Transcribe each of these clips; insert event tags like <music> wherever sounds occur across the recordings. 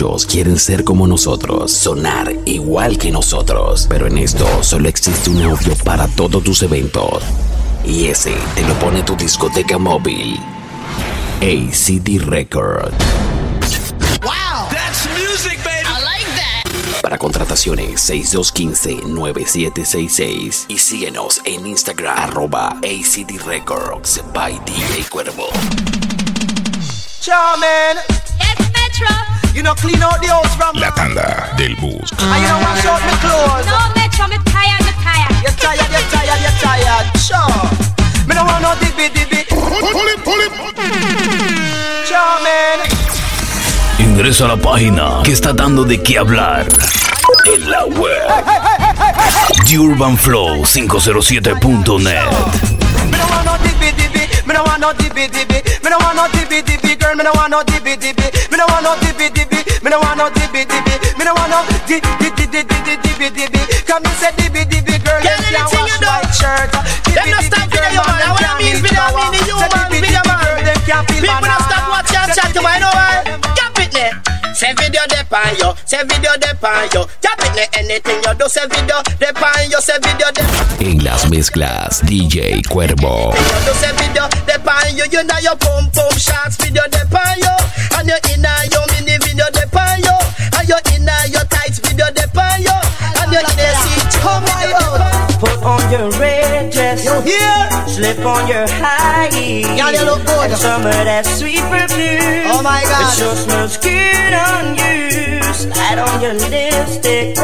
Muchos quieren ser como nosotros, sonar igual que nosotros, pero en esto solo existe un audio para todos tus eventos. Y ese te lo pone tu discoteca móvil. ACD Record. Wow, that's music, baby. I like that. Para contrataciones 6215-9766 y síguenos en Instagram arroba ACD Records by DJ Cuervo. Charmin, Yes, la tanda del bus. Ingresa a la página que está dando de qué hablar en la web. The Urban Flow 507.net. Me don't want no dibby dibby. Me don't want no dibby dibby, girl. Me don't want no dibby dibby. Me don't want no dibby dibby. Me don't want no dibby dibby. Me don't want no di di di di di di dibby dibby. Come and say dibby dibby, girl. Girl, anything wash you do, white shirt. Them not stop video, man. What I mean is video, mean the human video, man. People Say video depend yo, say video depend yo. Cap it there. Anything you do, say video depend yo, say video depend En las mezclas DJ Cuervo. You do say video depend yo. You know your pum pum shots video depend yo, and you inna your mini video depend yo, and you inna your tights video depend yo, and Put on your red dress. You hear? Slip on your high heels. Y'all, you look good. And some of that sweet perfume. Oh my God. It sure smells good on you. Slide on your lipstick.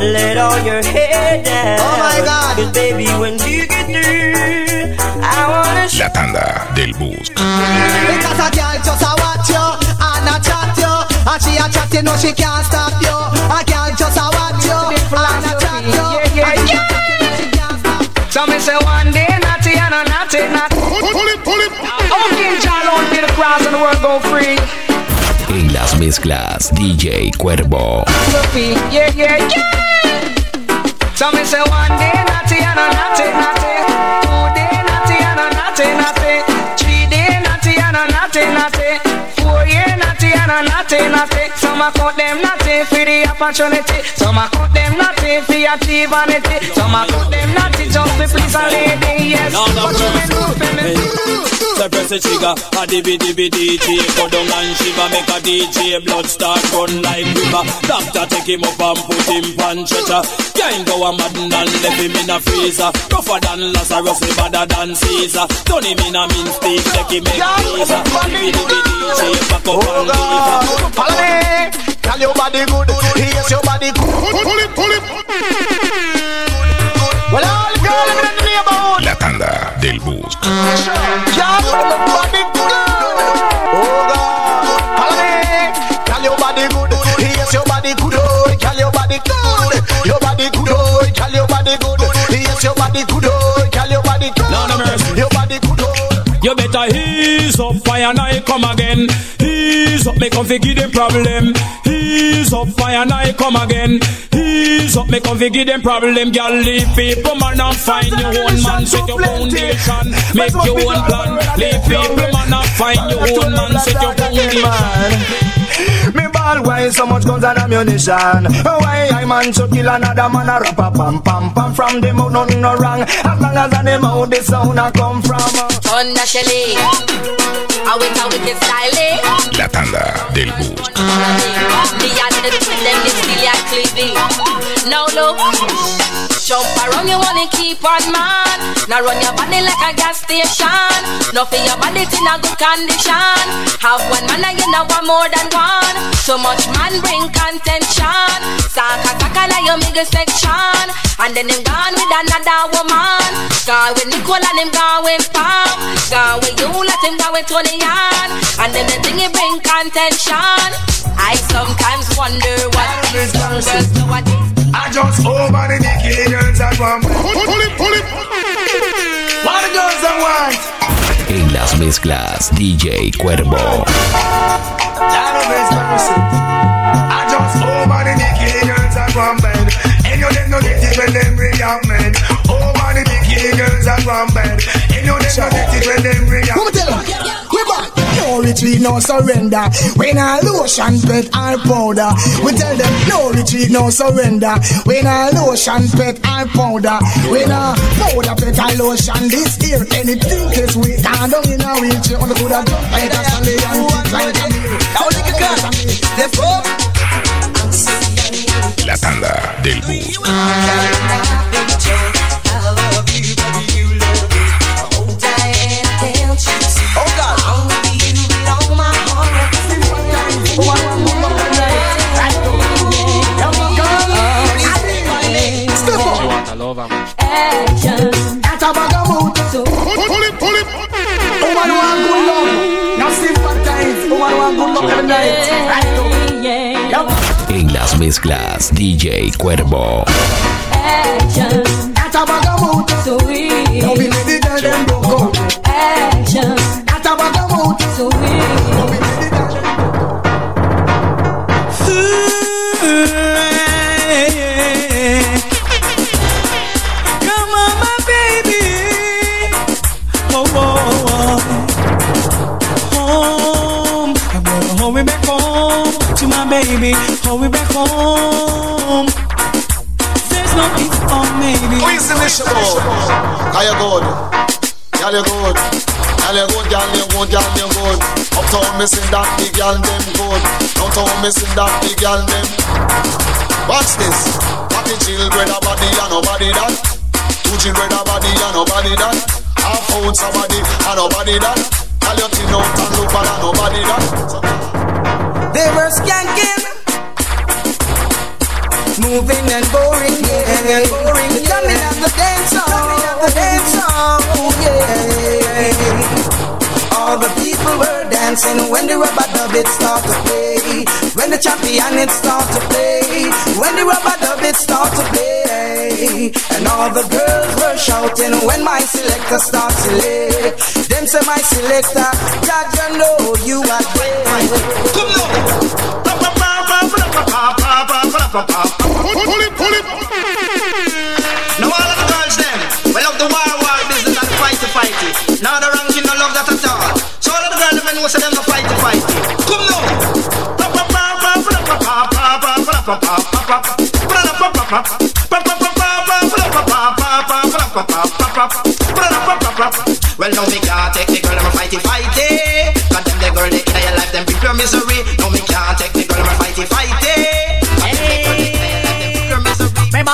Let all your hair down. Oh my God. Cause baby, when you get through, I wanna show La tanda del bus. Because a girl just a watch you and a chat you And she a chat you know she can't stop you A girl just a watch you and a En las mezclas DJ Cuervo. Sophie, yeah, yeah, yeah. And a naughty naughty. Some a count them naughty for the opportunity. Some a count them naughty for tea vanity. Some a count them naughty just to please a lady. Yes, Lord of what you me do for me? So press the trigger, a dibby dibby DJ Go down and shiver, make a DJ Blood start run like river. Doctor take him up and put him on stretcher. Can't go a mad and left him in a freezer. Rougher than Lazarus, he badder than Caesar. Turn him in a mean steak, take him in freezer. Dibby dibby DJ, back up and oh, leave Follow me Tell your body good Yes your body good. Well all girl in the neighborhood. La tanda del bus. Y'all your body good. Oh God. Follow me. Tell your body good Yes your body good Oh Tell your body good. Your body good Oh Tell your body good. Yes your body good Oh Tell your body good. Lord of mercy. Your body good Oh You better ease up, fire and I come again. Ease up, me come fi give them problem. Ease up, fire and I come again. Ease up, me come fi give them problem. Girl, leave people man and find your own man. Set your foundation, make your own plan. Leave people man and find your own man. Set your foundation. <laughs> Me ball why so much guns and ammunition oh, Why I man should kill another man a rap a pam pam pam From them out nothing no wrong As long as on them out the sound a come from uh. Thunder Shelly. I wait a wicked style. eh? La tanda del bus. The and the twin them they still ya cleaving. Now look, jump around you wanna keep on man. Now run your body like a gas station. No for your body in a good condition. Have one man and you know want more than one. So much man bring contention. Saka saka na your middle section. And then him gone with another woman. Gone with Nicole and him gone with Pam. Gone with you, let him go with Tony Yan. And then the thing he bring contention. I sometimes wonder what these young girls do I just over the dicky girls one Pull it, pull it What the girls them want? En las mezclas DJ Cuervo. I just over the dicky girls at one bed And you them no get it when them react men. Over the dicky girls one bed And you them no get it when them Come tell them, we back You're retreat, no surrender. When I lotion, pet, or powder. We tell them, no retreat, no surrender. When I lotion, pet, or powder. When I powder, pet, or lotion, this here, anything is we can't down in a wheelchair. On the good of jump like a stallion, like a mule. Now look at God, let's go. La tanda del bus. Las mezclas, DJ Cuervo. That big girl, them good. Downtown missing that big girl, them. Watch this. What the children a body and nobody that. Two children a body and nobody that. Half out somebody and nobody that. Girl, you thin out and look and nobody that. They were skanking. Moving and boring, yeah, the rubber dub it start to play. When the champion it start to play. When the rubber dub it start to play. And all the girls were shouting when my selector start to select. Them say my selector, God you know you are great. Come Pull it, pull it. Well, now me can't take the girl, I'm a fighty fighty.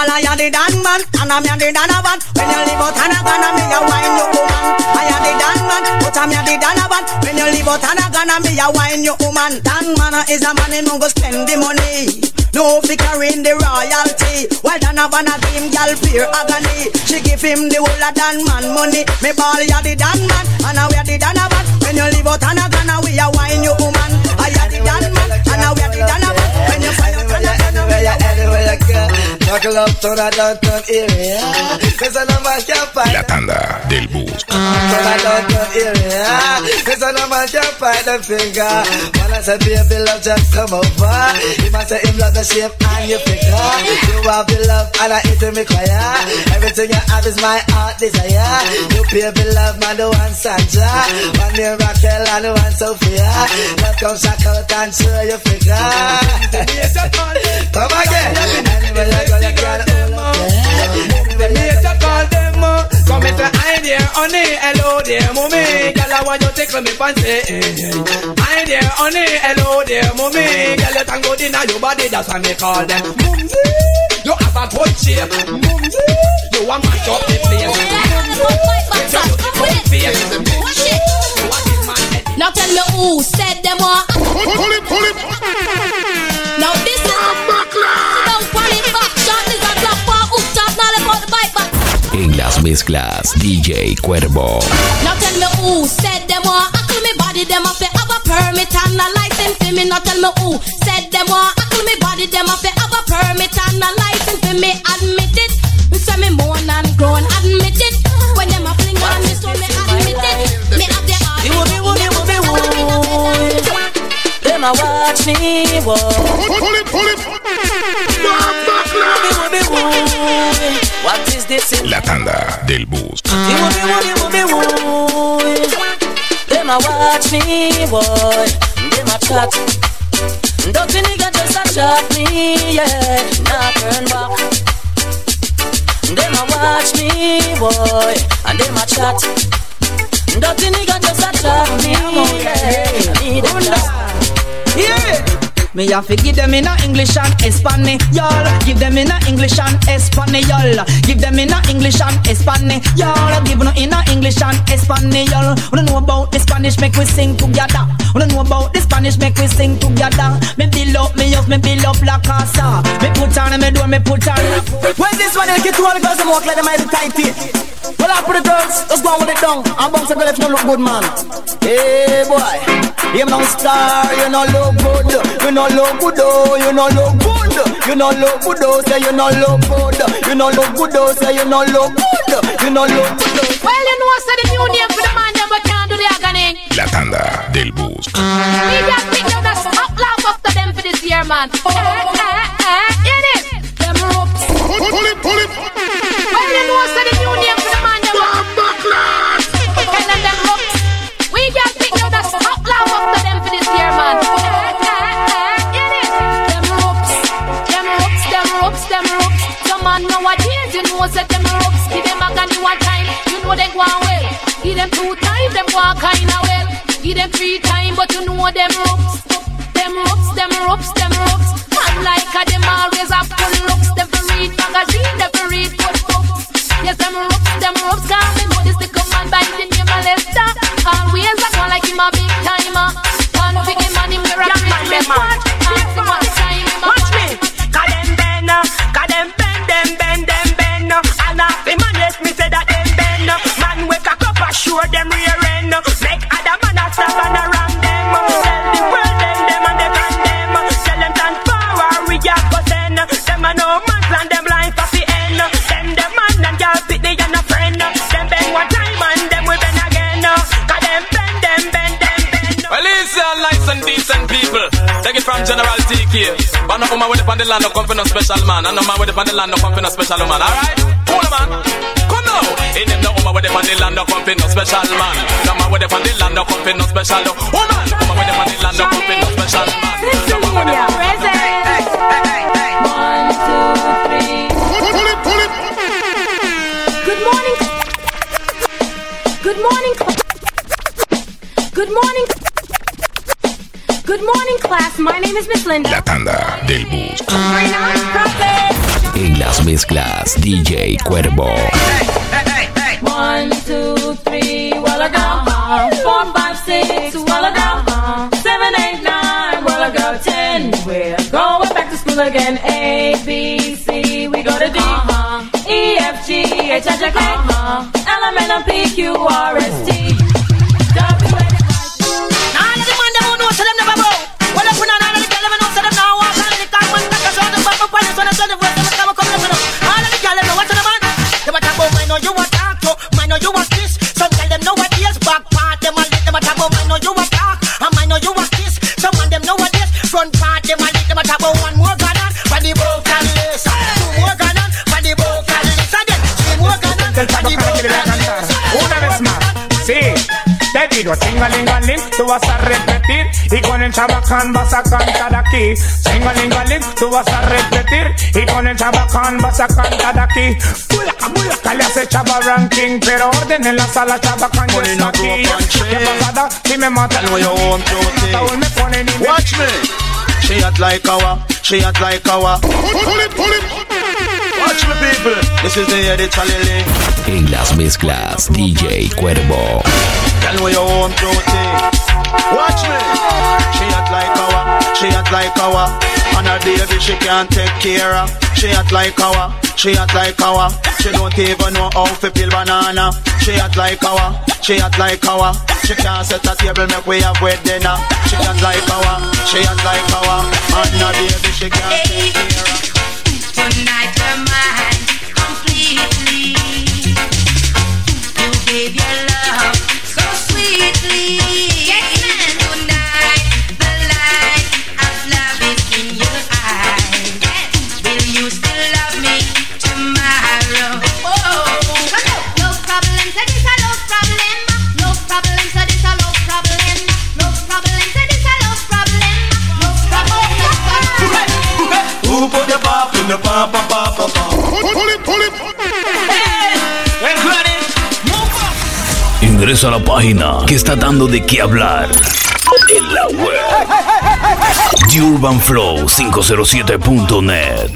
Ball I the dan man, and I'm the dan man. When you live out and a gonna me a wine you woman. I am the dan man, but I'm the dan man. When you live out and a gonna me a wine you woman. Dan man is a man who go spend the money. No figure in the royalty. While Dan a team gal fear agony. She give him the whole of dan man money. Me ball ya the dan man, and I wear the dan man. When you live out and a gonna we a wine you woman. I am the dan man, and I wear the dan man. When you find out and a Anywhere you, anywhere you go Buckle up to the downtown area Cause I know man can find La tanda del bus. To the downtown area Cause I know man can find the finger. When I say baby love just come over. He must say him love the shape and your figure. You have the love and I eat me choir Everything you have is my heart desire. You baby love man the one Sandra. One name Raquel and the one Sophia. Love come shock and show your figure. Come again. There mommy Girl I want you tickle me fancy. Hi there honey Hello there mommy Girl you tango in your body That's why me call them. Mumsy You have a good shape. Mumsy You want mash up the place. Mumsy You want? To face Now tell me who said them what? Pull it, pull it. Las mezclas, DJ Cuervo. Now tell me who said them what? I call me body them up. Have a permit and a license for me. Now tell me who said them what? I call me body them up. Have a permit and a license for me. Admit it. Me say me moan and groan. Admit it. When them a fling on me, so me admit it. Me have the heart. You be woo, you be woo. Them a watch me walk Pull it, pull it. La tanda del bus. Chat. Dirty nigga just a chat me, yeah. Not turn back. Them a watch me, boy, and them a chat. Dirty nigga just a chat me, yeah. Me have to give them in a English and Espanol. Give them in a English and Espanol. Give them in a English and Espanol. Give no in a English and Espanol. We don't know about the Spanish, make we sing together. We don't know about the Spanish, make we sing together. Me build up, me up, me build up la casa. Me put on, me do, me put on. When this one, get to all the girls, I'm walk like them mighty tighty. Well, I put the girls, let's go on with it down. I'm bounce a girl if you look good, man. Hey, boy. You no star, you no look good. You no look good, oh, you no look good. You no look good, oh, say you no look good. You no look good, oh, say you no look good. You no look good. oh. Well, you know, I said the new name for the man, them, but can't do the agony. La tanda del bus. We just pick up that up laugh after them for this year, man. Eh, eh, eh, in it. Them ropes. Pull it, pull it. Well, you know, I said the new name agony one time, you know they go well. Give them two times, them go kinda well. Give them three times, but you know them ropes. Them ropes, them ropes, them ropes. Man like a them always have full looks. Them for read magazine, them for read good books. Yes, them ropes, them ropes. Can't me know this little man by the name of Lester. Always a go like him a big timer. For him and him the rap no woman with the pan the land, no come for no special man. And no man with the pan the land, no come for no special woman. Alright? Cool, man. Come now. In them, no woman with the pan the land, no come for no special man. No man with the pan the land, no come for no special woman. Woman with the pan the land, no come for no special man. No man with the One, two, three. Pull it, pull it. Good morning. Good morning. Good morning. Good morning, class. My name is Miss Linda. La tanda del bus. En las mezclas, DJ Cuervo. One, two, three, well ago. Four, five, six, well ago. Seven, eight, nine, well ago. Ten, we're going back to school again. A, B, C, we go to D. E, F, G, H, I, J, K. L, M, N, O, P, Q, R, S, T. Te digo, singalingaling, tú vas a repetir y con el chabacán vas a cantar aquí. Singalingaling, tú vas a repetir y con el chabacán vas a cantar aquí. Bulaca, bulaca, le hace chava ranking, pero orden en la sala chabacán ya está aquí. ¿Qué pasada? Si me matan, know you want to Ataúd me ponen y me- Watch me. She act like our, she act like our. Pull it, pull it. Watch me, people. This is the year they chalele. En las mezclas, DJ Cuervo. Tell know you want to Watch me. She hot like our, she hot like our. On her baby she can't take care of. She hot like our, she hot like our. She don't even know how to peel banana. She hot like our, she hot like our. She can't set a table make we have with dinner. She hot like our, she hot like our. On her baby she can't take care of. Tonight you're mine completely. You gave your love so sweetly. La página que está dando de qué hablar en la web. TheUrbanFlow507.net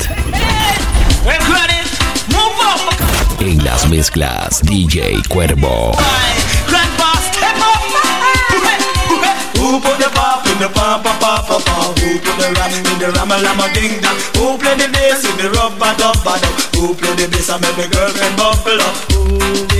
En las mezclas, DJ Cuervo. The the the the the the the the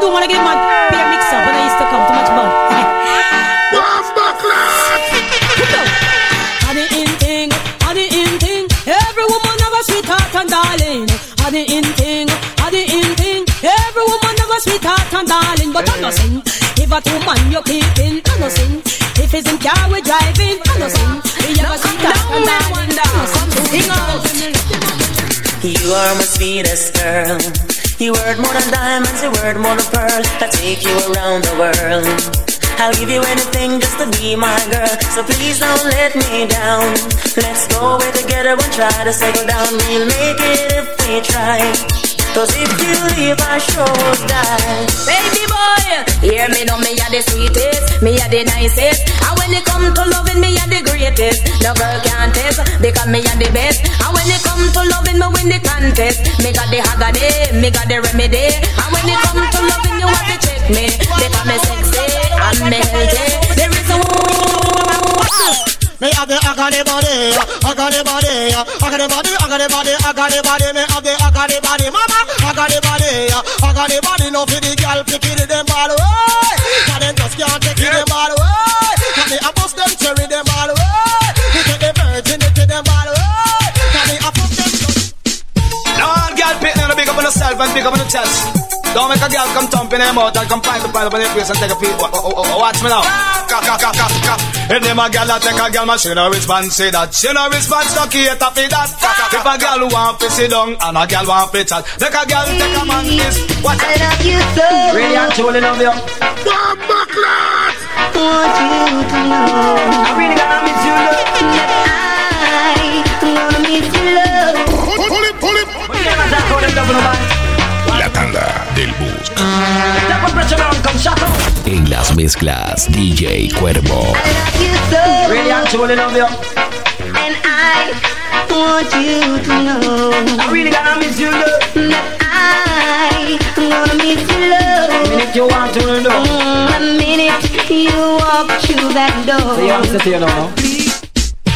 bun and the man I do wanna get man. Peer mix up when I used to come too much bun. Honey in thing, honey in thing. Every woman have a sweet heart and darling. Honey in thing, honey in thing. Every woman have a sweet heart and darling. But I'm not sing. If a two man you keeping, I'm not sing. If it's in car we driving, I'm not sing. If you have a sweet heart and darling, I'm not sing. Sing. You are my sweetest girl. You worth more than diamonds, you worth more than pearls. I take you around the world. I'll give you anything just to be my girl. So please don't let me down. Let's go away together and try to settle down. We'll make it if we try. Cause if you leave, I sure die. Baby boy, hear me know me are the sweetest, me are the nicest. And when it come to loving, me are the greatest. No girl can test because me are the best. And when it come to loving, me win the contest. Me got the hagade, me got the remedy. And when it come to loving, you to check me because me sexy and me healthy. There is a Me have the agony body, agony body, agony body, agony body, agony body. Me have the agony body, mama, agony body, agony body. No for the girl picking them all away, eh. 'cause them just can't take it them all away. 'Cause me a bust them cherry them all away. Eh. Me take the virginity them all away. Eh. 'Cause me a bust them. No, girl, pick big up on yourself and big up on the chest. Don't make a girl come thumping them out and come find the pile up on your face and take a peek. Oh, oh, oh, watch me now. Ka, ka, ka, ka, ka. If them a girl that take a girl, man, she no response, say that. She no response, no cater for that. If a girl want to sit down and a girl want to chat, make a girl take a man this. Watch I love you so. Really and truly love you. Want you to know. I really gonna miss you, love. That I gonna miss you, love. Pull it, pull it. La tanda del bus. En las mezclas, DJ Cuervo. You so. Really love you. And I want you to know. I really gonna miss you, love. That I gonna miss you, love. Minute you want to know. Mm, The minute you walk through that door. So you have to say you know, no?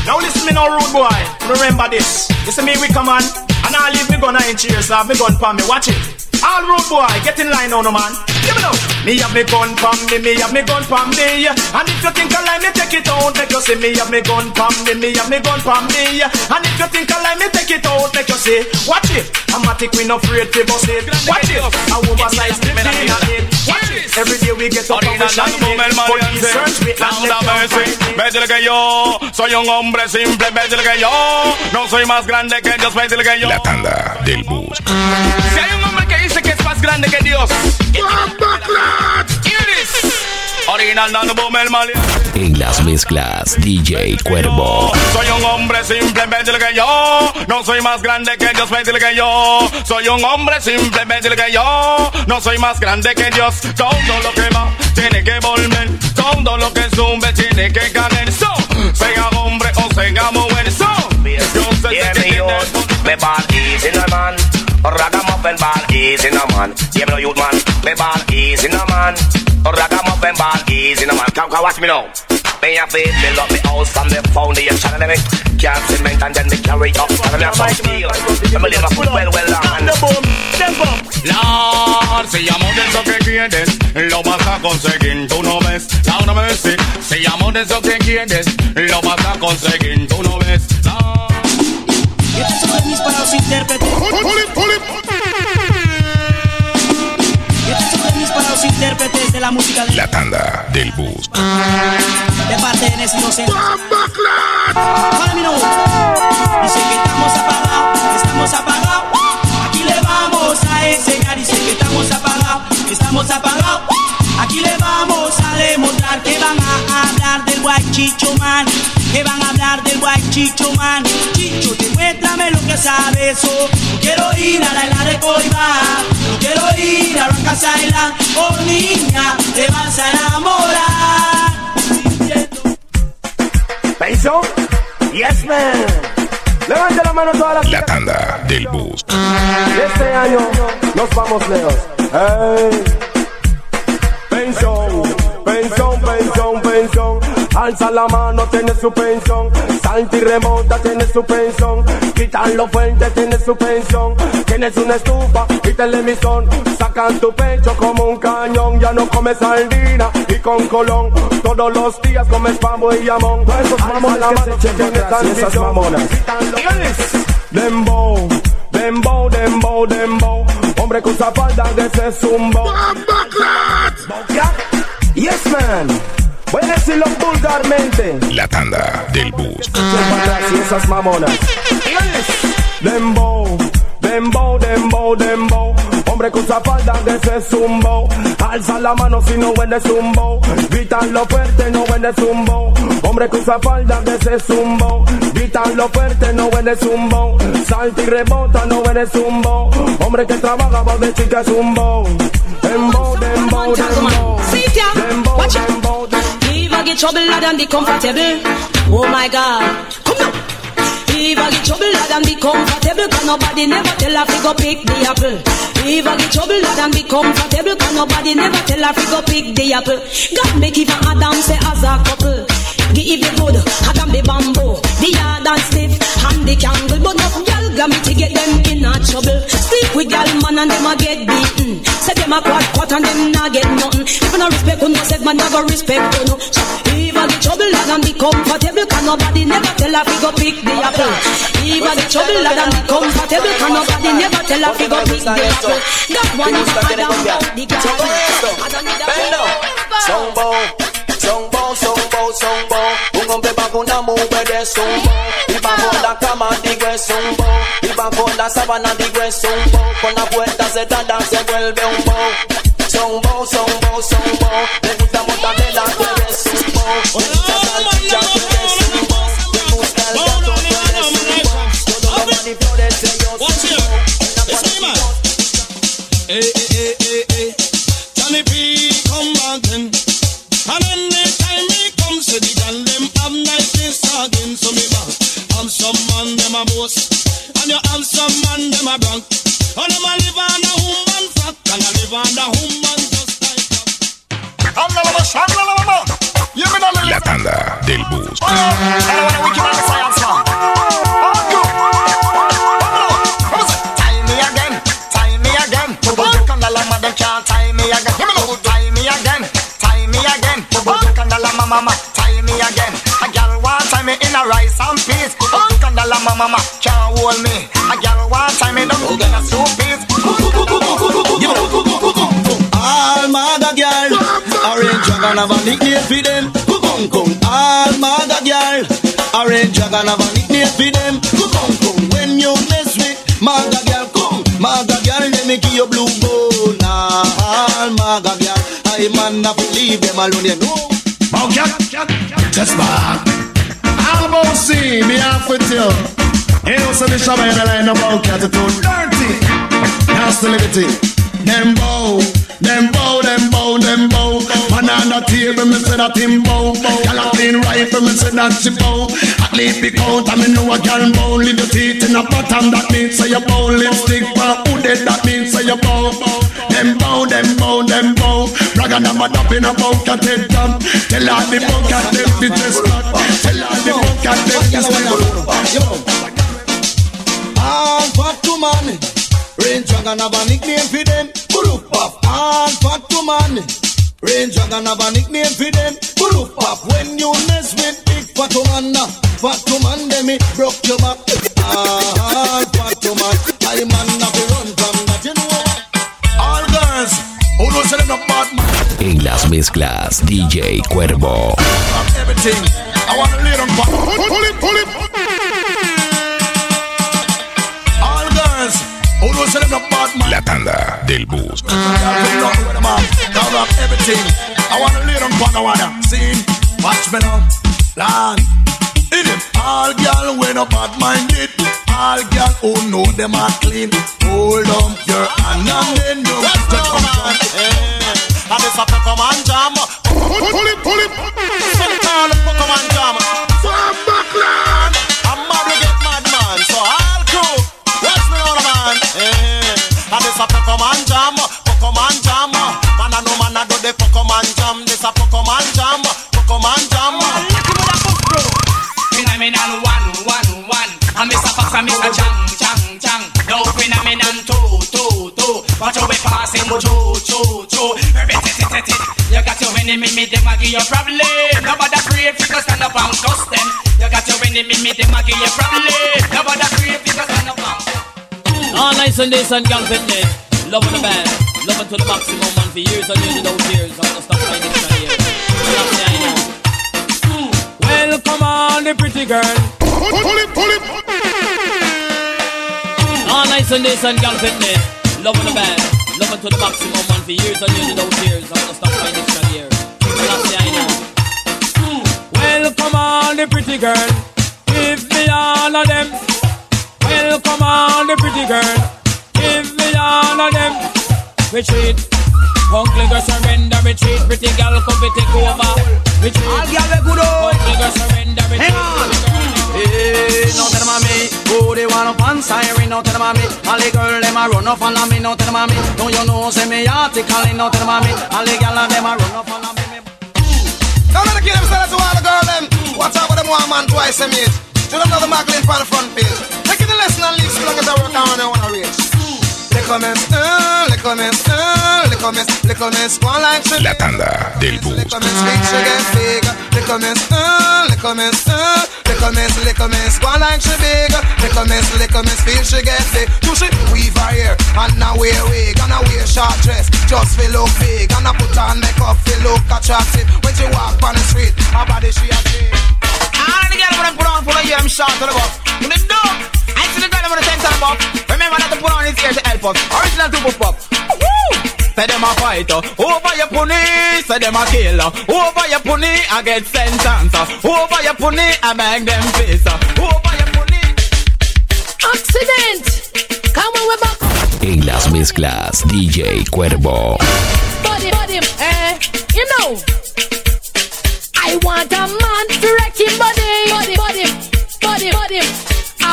Now listen me now, rude boy. Remember this. You see me, we come on. And I leave me gun in cheers. I have me gun for me. Watch it. All rude boy, get in line now, no man. Give me now. Me have me gun for me, me have me gun for me. And if you think I like me, take it out. Make you see me have me gun for me, me have me gun for me. And if you think I like me, take it out. Make you see. Watch it. I'm a tick, we no afraid to bust it. Watch it. I oversize the in a it. Watch it. Every day we get up and we shine it. But we search we and Anda, left Messi, métele que yo soy un hombre simple, métele que yo no soy más grande que Dios, métele que yo. La tanda del bus. Si hay un grande que Dios. Original Nando Boom, el mal. En las mezclas, DJ Cuervo. Soy un hombre simple, métele que yo no soy más grande que Dios, métele que yo soy un hombre simple, métele que yo no soy más grande que Dios. Todo lo que va tiene que volver, todo lo que sube tiene que caer. So, sea hombre o sea mujer, so, yo sé Yeah, que me easy no man. Ragamuffin ball easy no man. Yeah, me no youth man, me ball easy no man. Ragamuffin ball easy no man. Come, come watch me now. Me a fit build up me house from the foundation and me can't cement and then me carry up and me have some steel. Me live a foot well well on. Lord, si amo de eso que quieres, lo vas a conseguir, tú no ves. Laura Messi, si amo de eso que quieres, lo vas a conseguir, tú no ves. No. Y este es un permiso para los intérpretes. Intérpretes de la música de La tanda del bus. de parte de Nes Inocentes. Para mí no. Dice que estamos apagados, estamos apagados. Aquí le vamos a enseñar. Dice que estamos apagados, estamos apagados. Aquí le vamos a demostrar que van a hablar del guay Chicho Man. Que van a hablar del guay Chicho Man. Chicho, demuéstrame lo que sabes. Oh, no quiero ir a la isla de Coiba. No quiero ir a Rocas Island. Oh, niña, te vas a enamorar. ¿Pensión? Yes, man. Levante la mano todas las La tanda del bus. Este año nos vamos lejos. Hey. Pensión, pensión, pensión, pensión. Alza la mano, tiene su pensión. Salta y remonta, tiene su pensión. Quitan los fuentes, tiene su pensión. Tienes una estufa y televisor. Sacan tu pecho como un cañón. Ya no comes sardina y con colón. Todos los días comes pavo y jamón. Esos mamonas que se echen atrás esas mamonas. Dembow, dembow, dembow, dembow. Hombre que usa falda de ese zumbo. Decirlo vulgarmente. La tanda del bus. Y esas mamonas. Dembow, dembow, dembow, dembow. Hombre que usa falda de ese zumbo. Alza la mano si no huele zumbo. Gritanlo fuerte, no huele zumbo. Hombre que usa falda de ese zumbo. Gritanlo fuerte, no huele zumbo. Salta y rebota, no huele zumbo. Hombre que trabaja va de chica zumbo. Dembow, dembow, dembow. Dembow, dembow, dembow. Get trouble, lad, and be comfortable. Oh my God, come on. If I get trouble, lad, and be comfortable, cause nobody never tell her to go pick the apple. If I get trouble, lad, and be comfortable, cause nobody never tell her to go pick the apple. God make even Adam say as a couple. Give the good, Adam the bamboo, the hard and stiff, and the candle. But no girl got me to get them in a trouble. Sleep with girl man and them a get beaten. Them a quad quad and them not get nothing. If you no respect, you no say man never respect you no. I get trouble, lad, and be comfortable, cause nobody never tell to go pick the apple. I get trouble, lad, and be comfortable, cause nobody never tell to go pick the apple. That one is Adam out the Zombo, zombo, zombo, zombo Un hombre bajo una mujer de zombo Y bajo la cama digo es zombo Y bajo la sábana digo es zombo Con la puerta cerrada se vuelve un bo Zombo, zombo, zombo Le gusta montar de la them. And you have some man, them a brag. And them a live on a human fact. And I live on a human just like La tanda del bus. Bubu kandala mama can't hold me. A girl want tie me down in a soup piece. All maga girl, orange dragon have a nickname for them. Kung kung. All maga girl, orange dragon have a nickname for them. Kung kung. When you mess with maga girl, come maga girl, let me give you blue bone. Nah, all maga girl, I man not leave them alone. You know. Bogyak, just back. See me half with you? You know, so the shabba in the line about cat to dirty. That's the liberty. Them bow, them bow, them bow, them bow. The table, me say that him bow. Gyal a clean rifle, me say that she bow. At least big out, I me know a gyal bow. Leave your teeth in a bottom, that means say you bow. Lipstick for who dead, that means say you bow. Them bow, them bow, them bow. Brag and I'm a dap in a head down. Tell all the bow, cat them the dress cut. Tell all the bow, cat them the dress All fat to man. Rain dragon have a nickname for them. Group of all fat to man. Range Dragon have a nickname for them. Bulu pop when you mess with big fat man. Fat man, them me broke your back. Ah, fat man, I man have run from that. You know En las mezclas, DJ Cuervo. La tanda del bus. Now rock everything. I wanna lay them on the water. See, watch me now. Land. In him, all girl when a bad minded. All girl who know them are clean. Hold on your hand and then you have to come down. And this a Poco Man jam. Pull, pull it, pull it. So the call of Poco Man jam. I'm mad to get mad man. So all crew, watch me on man. Eh. And this a Poco Man jam. Enemy, me, them a give you problem. Nobody afraid to stand up and cuss them. You got your enemy, me, them a give you problem. Nobody afraid to stand up and All nice and this and gang fitness. Loving the band. Loving to the maximum man for years and years without tears. I'm gonna stop my next one here. That's me, I know. Well, come on, the pretty girl. Pull it, pull it. All nice and this and gang fitness. Loving the band. Loving to the maximum man for years and years without tears. I'm gonna stop my next me, I. Well, come on, the pretty girl. Give me all of them. Well, come on, the pretty girl. Give me all of them. Retreat. Uncle girl surrender, retreat. Pretty girl come take over. Retreat. All girl we good. Uncle girl surrender, retreat. Hang on. Hey, no tell them a me. Oh, they want up on siren, no tell them a me. All the girl them a run up on me, no tell them a me. Don't you know say me article, no tell them a me. All the girl them a run up on me. Now let the kill themselves to all the girl them. Watch out for them one man twice a minute. To them another Macklin on the front page. Take it the lesson and leave so long as I work down and wanna reach. Euh, euh, la tanda del bus. Les commences, big she get big. Les commences, euh, les commences, euh, les commences, les commences, one like she big. Les commences, les commences, feel she get big. Do she weave her hair and now wear wig and now wear short dress just feel look big and I put on makeup feel look attractive when she walk on the street. Her body she a big. All the girls wanna put on full of ear, I'm short to the buff. When they do, I see the girl wanna take time up. Remember that to put on his ear to help us. Original two pop. Woo! Say them a fighter, uh. over your pony, say them a killer. Uh. Over your pony, I get sentence. Over your pony, I bang them face. Uh. Over your pony. Accident. Come on, we're back. En las mezclas, DJ Cuervo. Body, body, eh, you know. I want a man to wreck him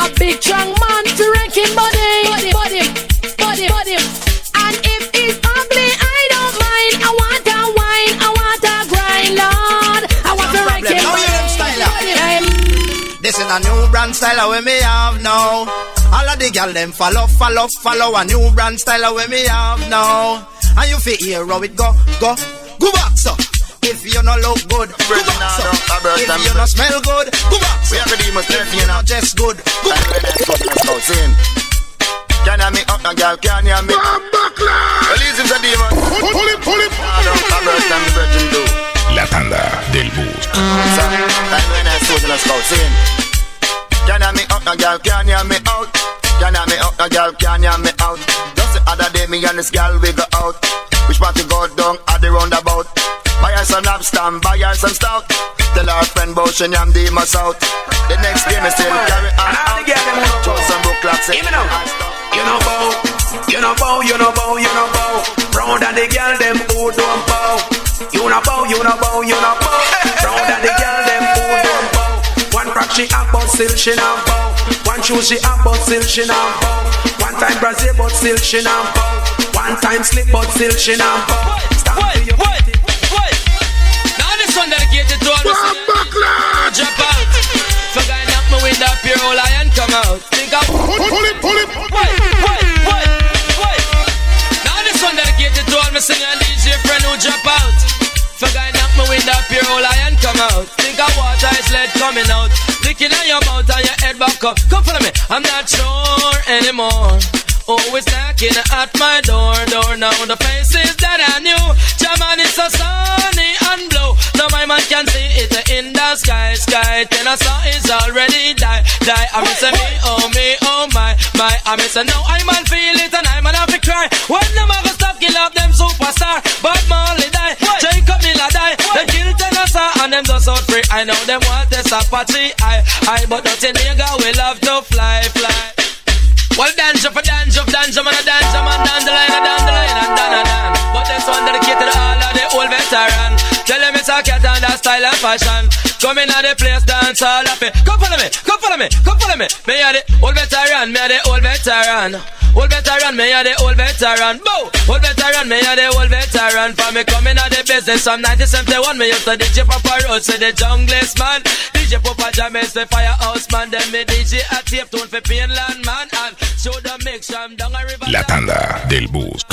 A big strong man to wreck him body, body, body, body, body. And if he's ugly, I don't mind. I want a wine, I want a grind, Lord. I want to wreck him body. them style up. body, body. This is a new brand style we me have now. All of the gal them follow, follow, follow a new brand style we me have now. And you feel hear how it go, go, go back so. If you no look good, go back so. If you no smell good, go back so. If you no dress good, go back Can you me up, a girl? Can you me? Release him, the demon. Pull it, pull it. I don't have birth and the virgin do. La tanda del bus. So, time when I saw the scout sing. Can you me up, a girl? Can you me out? Can you me up, a girl? Can you me out? Just the other day, me and this girl we go out. Which party go down at the roundabout? Buy her some lobster, buy her some stout. Tell her friend about she yam the must out. The next day, me still carry on out. Throw some broke clocks. You know, you know bow, you know bow, you know bow, you know bow. Round and the girl them who don't bow. You know bow, you know bow, you know bow. Round and the girl them who don't bow. One crack she up, but still she not bow. One shoe she up, but still she not bow. One time Brazil, but still she not bow. One time slip, but still she not bow. Stand to your dedicated to all the Jump out. For guy knock me window up here, all lion come out. Think of Pull it, pull it. Wait, wait, wait, wait. Now this one dedicated to all my singer and DJ friend who drop out. when that pure old lion come out. Think of water is lead coming out. Licking on your mouth and your head back up. Come follow me, I'm not sure anymore. Always knocking at my door, door now. The faces that I knew, German is so sunny sky. Then I saw is already die, die. I miss me, oh me, oh my, my. I miss no, I man feel it and I man have to cry. When them ever stop kill up them superstar, but Marley die, Jacob Miller die. They kill Tennessee and them just out free. I know them want this Apache, I, I, but nothing nigga will love to fly, fly. Well, dance for dance of dance, man, a dance, man, down the line, down the line, and down and down. But this one dedicated to all of the old veteran. Tell them it's a cat and that style and fashion. Come in at the place, dance all of it. Come follow me, come follow me, come follow me. Me are the old veteran, me are the old veteran. Old veteran, me are the old veteran. Bow, old veteran, me are the old veteran. For me coming out the business from 1971, me used to DJ Papa Road, say the junglist man. DJ Papa Jam is the firehouse man. Then me DJ a tape tune for Painland man. And show the mix from down a river. La tanda del bus.